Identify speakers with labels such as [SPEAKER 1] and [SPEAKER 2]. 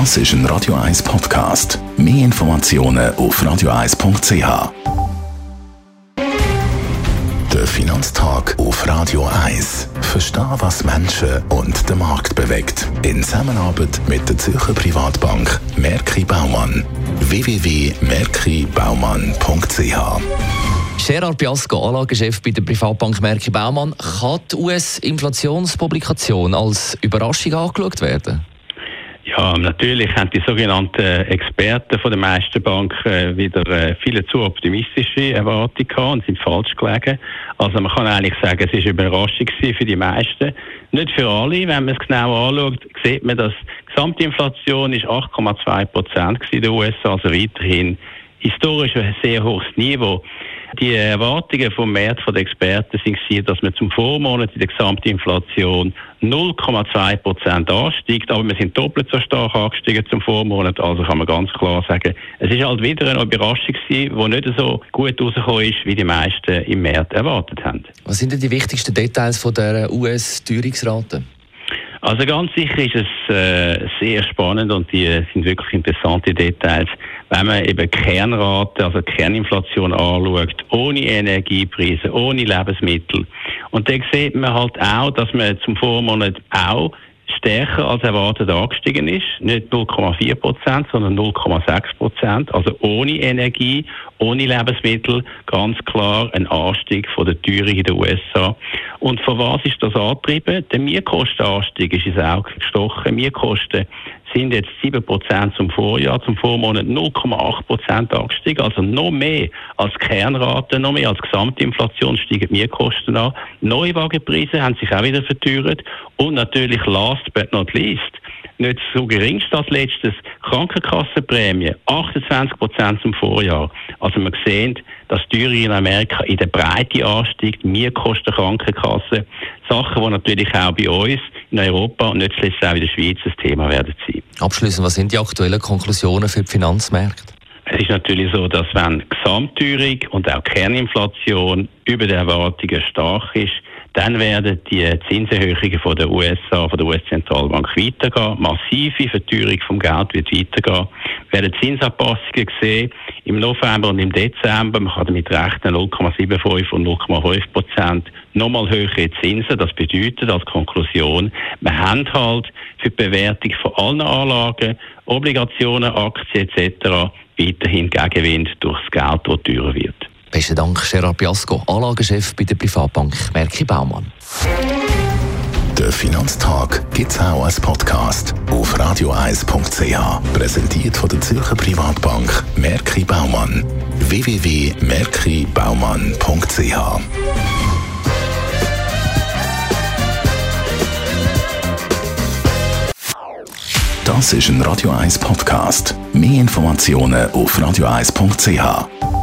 [SPEAKER 1] Das ist ein Radio 1 Podcast. Mehr Informationen auf radio1.ch. Der Finanztag auf Radio 1. Verstehen, was Menschen und den Markt bewegt. In Zusammenarbeit mit der Zürcher Privatbank Merki Baumann. www.merkibaumann.ch
[SPEAKER 2] Gerard Biasco, Anlagechef bei der Privatbank Merki Baumann. Kann die US-Inflationspublikation als Überraschung angeschaut werden?
[SPEAKER 3] Ja, natürlich haben die sogenannten Experten von den meisten Banken äh, wieder äh, viele zu optimistische Erwartungen gehabt und sind falsch gelegen. Also man kann eigentlich sagen, es ist eine Überraschung für die meisten. Nicht für alle. Wenn man es genau anschaut, sieht man, dass die Gesamtinflation ist 8,2 Prozent in den USA, also weiterhin historisch ein sehr hohes Niveau. Die Erwartungen vom März von den Experten sind, dass man zum Vormonat in der Gesamtinflation 0,2 Prozent ansteigt, aber wir sind doppelt so stark angestiegen zum Vormonat. Also kann man ganz klar sagen, es ist halt wieder eine Überraschung gewesen, die nicht so gut rausgekommen ist, wie die meisten im März erwartet haben.
[SPEAKER 2] Was sind denn die wichtigsten Details von der US-Teuerungsrate?
[SPEAKER 3] Also ganz sicher ist es äh, sehr spannend und die sind wirklich interessante Details. Wenn man eben Kernrate, also Kerninflation anschaut, ohne Energiepreise, ohne Lebensmittel. Und dann sieht man halt auch, dass man zum Vormonat auch stärker als erwartet angestiegen ist. Nicht 0,4 Prozent, sondern 0,6 Prozent. Also ohne Energie, ohne Lebensmittel, ganz klar ein Anstieg von der Teuerung in den USA. Und von was ist das angetrieben? Der Mietkostenanstieg ist ins Auge gestochen. Mietkosten sind jetzt 7% zum Vorjahr, zum Vormonat 0,8% angestiegen, also noch mehr als Kernrate, noch mehr als Gesamtinflation steigen die Mietkosten an. Neuwagenpreise haben sich auch wieder verteuert und natürlich last but not least, nicht so geringst als letztes, Krankenkassenprämie 28% zum Vorjahr. Also man sieht, dass die Teuerung in Amerika in der Breite ansteigt, Mietkosten Krankenkasse, Sachen, die natürlich auch bei uns in Europa und nicht zuletzt auch in der Schweiz ein Thema werden sein.
[SPEAKER 2] Abschließend, was sind die aktuellen Konklusionen für die Finanzmärkte?
[SPEAKER 3] Es ist natürlich so, dass wenn Gesamtteuerung und auch Kerninflation über die Erwartungen stark ist, dann werden die Zinserhöhungen von der USA, von der US-Zentralbank weitergehen. Massive Verteuerung vom Geld wird weitergehen. Wir werden Zinsanpassungen sehen im November und im Dezember. Man kann damit rechnen 0,75 und 0,5 Prozent nochmal höhere Zinsen. Das bedeutet als Konklusion, wir haben halt für die Bewertung von allen Anlagen, Obligationen, Aktien etc. weiterhin Gegenwind durch das Geld, das teurer wird.
[SPEAKER 2] Besten Dank, Gerard Biasco, Anlagechef bei der Privatbank Merki Baumann.
[SPEAKER 1] Der Finanztag gibt es auch als Podcast auf radioeis.ch. Präsentiert von der Zürcher Privatbank Merki Baumann. www.merkibaumann.ch Das ist ein Radio 1 Podcast. Mehr Informationen auf radioeis.ch.